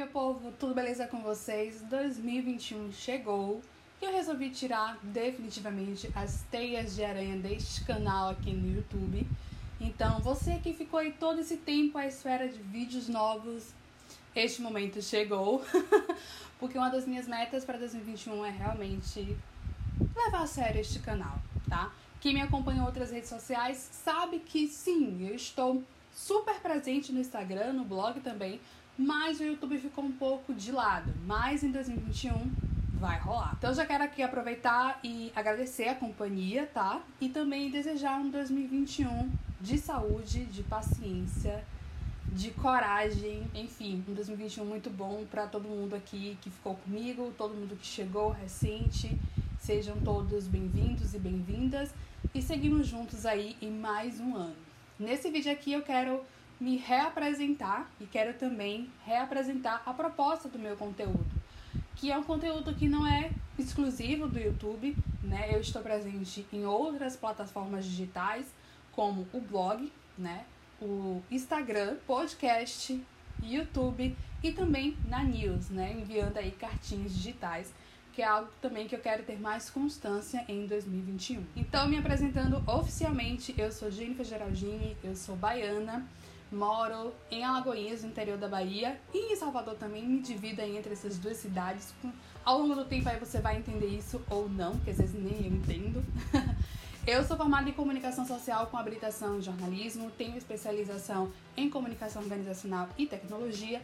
meu povo, tudo beleza com vocês? 2021 chegou e eu resolvi tirar definitivamente as teias de aranha deste canal aqui no YouTube. Então, você que ficou aí todo esse tempo à espera de vídeos novos, este momento chegou. Porque uma das minhas metas para 2021 é realmente levar a sério este canal, tá? Quem me acompanha em outras redes sociais sabe que sim, eu estou super presente no Instagram, no blog também, mas o YouTube ficou um pouco de lado. Mas em 2021 vai rolar. Então já quero aqui aproveitar e agradecer a companhia, tá? E também desejar um 2021 de saúde, de paciência, de coragem, enfim, um 2021 muito bom para todo mundo aqui que ficou comigo, todo mundo que chegou recente. Sejam todos bem-vindos e bem-vindas e seguimos juntos aí em mais um ano. Nesse vídeo aqui eu quero me reapresentar e quero também reapresentar a proposta do meu conteúdo, que é um conteúdo que não é exclusivo do YouTube, né? Eu estou presente em outras plataformas digitais, como o blog, né? O Instagram, podcast, YouTube e também na News, né? Enviando aí cartinhas digitais que é algo também que eu quero ter mais constância em 2021. Então, me apresentando oficialmente, eu sou Jennifer Geraldini, eu sou baiana, moro em Alagoinhas, no interior da Bahia, e em Salvador também, me divido entre essas duas cidades. Ao longo do tempo aí você vai entender isso ou não, porque às vezes nem eu entendo. Eu sou formada em comunicação social com habilitação em jornalismo, tenho especialização em comunicação organizacional e tecnologia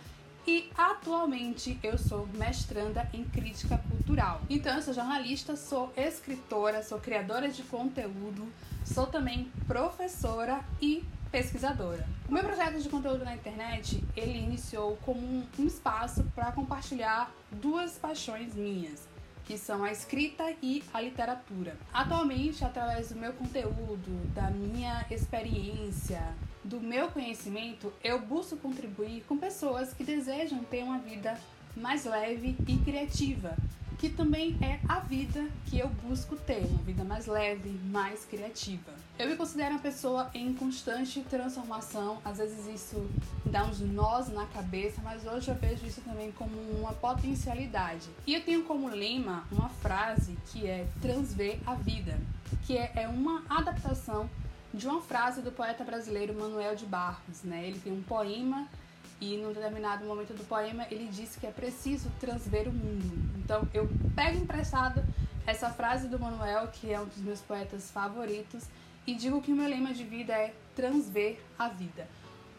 e atualmente eu sou mestranda em crítica cultural. Então eu sou jornalista, sou escritora, sou criadora de conteúdo, sou também professora e pesquisadora. O meu projeto de conteúdo na internet, ele iniciou como um, um espaço para compartilhar duas paixões minhas, que são a escrita e a literatura. Atualmente, através do meu conteúdo, da minha experiência, do meu conhecimento, eu busco contribuir com pessoas que desejam ter uma vida mais leve e criativa, que também é a vida que eu busco ter, uma vida mais leve, mais criativa. Eu me considero uma pessoa em constante transformação, às vezes isso dá uns nós na cabeça, mas hoje eu vejo isso também como uma potencialidade. E eu tenho como lema uma frase que é transver a vida, que é, é uma adaptação de uma frase do poeta brasileiro Manuel de Barros, né? Ele tem um poema e num determinado momento do poema ele diz que é preciso transver o mundo. Então eu pego emprestado essa frase do Manuel, que é um dos meus poetas favoritos, e digo que o meu lema de vida é transver a vida.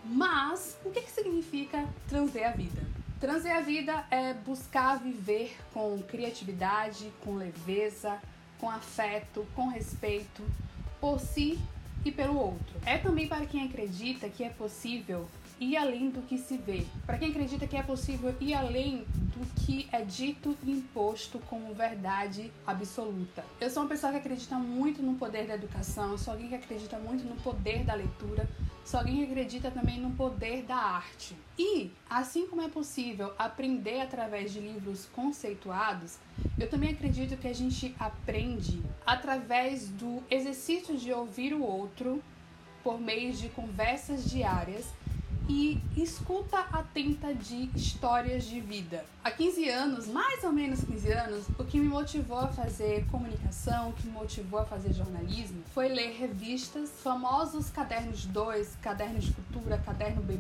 Mas o que, que significa transver a vida? Transver a vida é buscar viver com criatividade, com leveza, com afeto, com respeito por si e pelo outro. É também para quem acredita que é possível ir além do que se vê. Para quem acredita que é possível ir além do que é dito e imposto como verdade absoluta. Eu sou uma pessoa que acredita muito no poder da educação, sou alguém que acredita muito no poder da leitura, sou alguém que acredita também no poder da arte. E, assim como é possível aprender através de livros conceituados, eu também acredito que a gente aprende através do exercício de ouvir o outro por meio de conversas diárias e escuta atenta de histórias de vida. Há 15 anos, mais ou menos 15 anos, o que me motivou a fazer comunicação, o que me motivou a fazer jornalismo, foi ler revistas, famosos cadernos 2, caderno de cultura, caderno B+,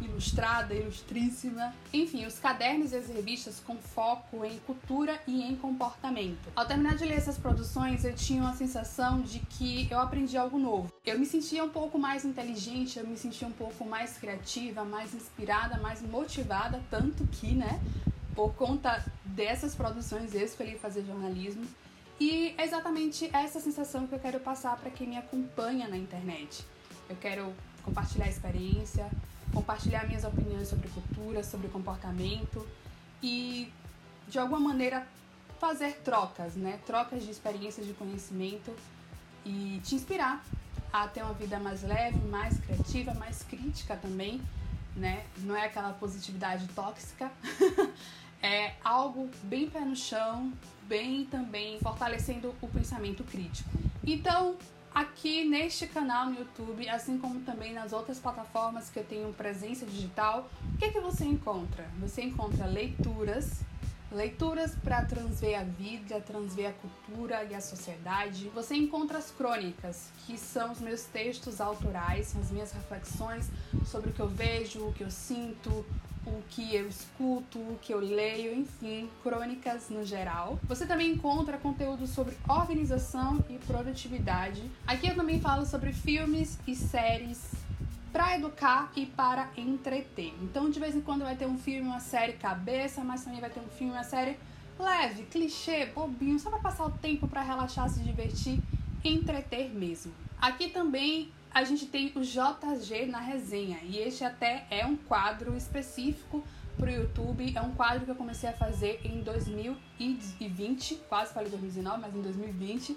ilustrada, ilustríssima. Enfim, os cadernos e as revistas com foco em cultura e em comportamento. Ao terminar de ler essas produções, eu tinha uma sensação de que eu aprendi algo novo. Eu me sentia um pouco mais inteligente, eu me sentia um pouco mais criativa, mais inspirada, mais motivada, tanto que, né, por conta dessas produções eu escolhi fazer jornalismo. E é exatamente essa sensação que eu quero passar para quem me acompanha na internet. Eu quero compartilhar experiência, compartilhar minhas opiniões sobre cultura, sobre comportamento e de alguma maneira fazer trocas, né? Trocas de experiências, de conhecimento e te inspirar a ter uma vida mais leve, mais criativa, mais crítica também, né? Não é aquela positividade tóxica. é algo bem pé no chão, bem também fortalecendo o pensamento crítico. Então, aqui neste canal no YouTube, assim como também nas outras plataformas que eu tenho presença digital, o que, é que você encontra? Você encontra leituras, leituras para transver a vida, transver a cultura e a sociedade. Você encontra as crônicas, que são os meus textos autorais, as minhas reflexões sobre o que eu vejo, o que eu sinto, o que eu escuto, o que eu leio, enfim, crônicas no geral. Você também encontra conteúdo sobre organização e produtividade. Aqui eu também falo sobre filmes e séries para educar e para entreter. Então, de vez em quando vai ter um filme, uma série cabeça, mas também vai ter um filme, uma série leve, clichê, bobinho, só para passar o tempo para relaxar, se divertir, entreter mesmo. Aqui também a gente tem o JG na resenha. E este até é um quadro específico para o YouTube. É um quadro que eu comecei a fazer em 2020, quase falei 2019, mas em 2020,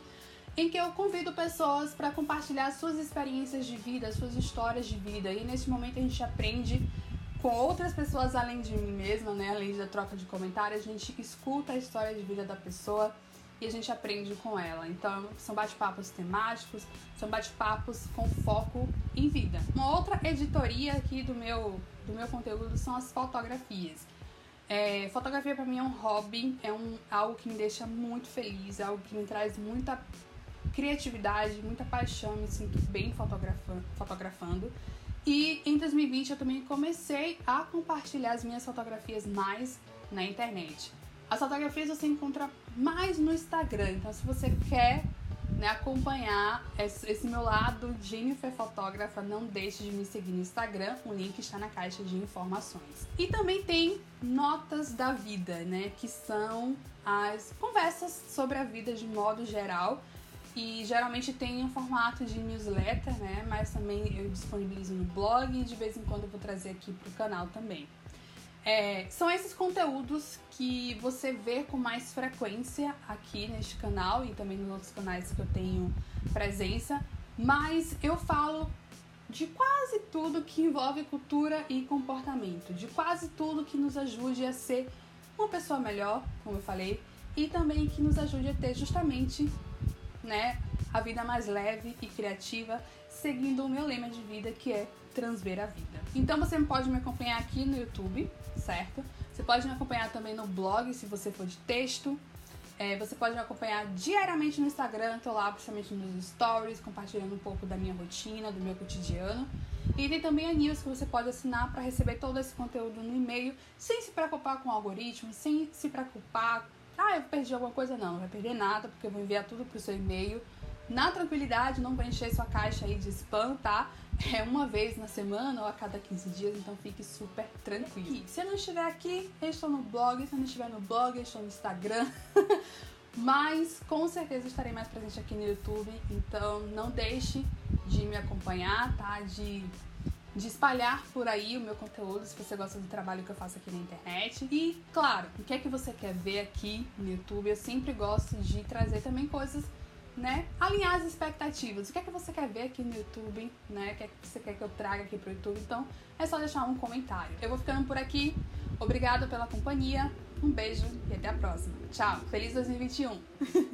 em que eu convido pessoas para compartilhar suas experiências de vida, suas histórias de vida. E nesse momento a gente aprende com outras pessoas além de mim mesma, né? Além da troca de comentários, a gente escuta a história de vida da pessoa e a gente aprende com ela. Então, são bate-papos temáticos, são bate-papos com foco em vida. Uma outra editoria aqui do meu, do meu conteúdo são as fotografias. É, fotografia para mim é um hobby, é um, algo que me deixa muito feliz, é algo que me traz muita criatividade, muita paixão, me sinto bem fotografando. fotografando. E em 2020 eu também comecei a compartilhar as minhas fotografias mais na internet. As fotografias você encontra mais no Instagram. Então, se você quer né, acompanhar esse, esse, meu lado Jennifer Fotógrafa, não deixe de me seguir no Instagram. O link está na caixa de informações. E também tem notas da vida, né? Que são as conversas sobre a vida de modo geral. E geralmente tem um formato de newsletter, né? Mas também eu disponibilizo no blog e de vez em quando eu vou trazer aqui pro canal também. É, são esses conteúdos que você vê com mais frequência aqui neste canal e também nos outros canais que eu tenho presença, mas eu falo de quase tudo que envolve cultura e comportamento, de quase tudo que nos ajude a ser uma pessoa melhor, como eu falei, e também que nos ajude a ter justamente, né, a vida mais leve e criativa, seguindo o meu lema de vida que é transver a vida. Então você pode me acompanhar aqui no YouTube, certo? Você pode me acompanhar também no blog, se você for de texto. É, você pode me acompanhar diariamente no Instagram, tô lá principalmente nos stories, compartilhando um pouco da minha rotina, do meu cotidiano. E tem também a news que você pode assinar para receber todo esse conteúdo no e-mail, sem se preocupar com o algoritmo, sem se preocupar, ah, eu perdi alguma coisa, não, não vai perder nada, porque eu vou enviar tudo pro seu e-mail. Na tranquilidade, não vai encher sua caixa aí de spam, tá? é uma vez na semana ou a cada 15 dias, então fique super tranquilo. E se eu não estiver aqui, eu estou no blog, se eu não estiver no blog, eu estou no Instagram. Mas com certeza estarei mais presente aqui no YouTube, então não deixe de me acompanhar, tá? De, de espalhar por aí o meu conteúdo, se você gosta do trabalho que eu faço aqui na internet. E, claro, o que é que você quer ver aqui no YouTube? Eu sempre gosto de trazer também coisas né, alinhar as expectativas. O que é que você quer ver aqui no YouTube, né? O que é que você quer que eu traga aqui pro YouTube? Então, é só deixar um comentário. Eu vou ficando por aqui. Obrigada pela companhia. Um beijo e até a próxima. Tchau. Feliz 2021.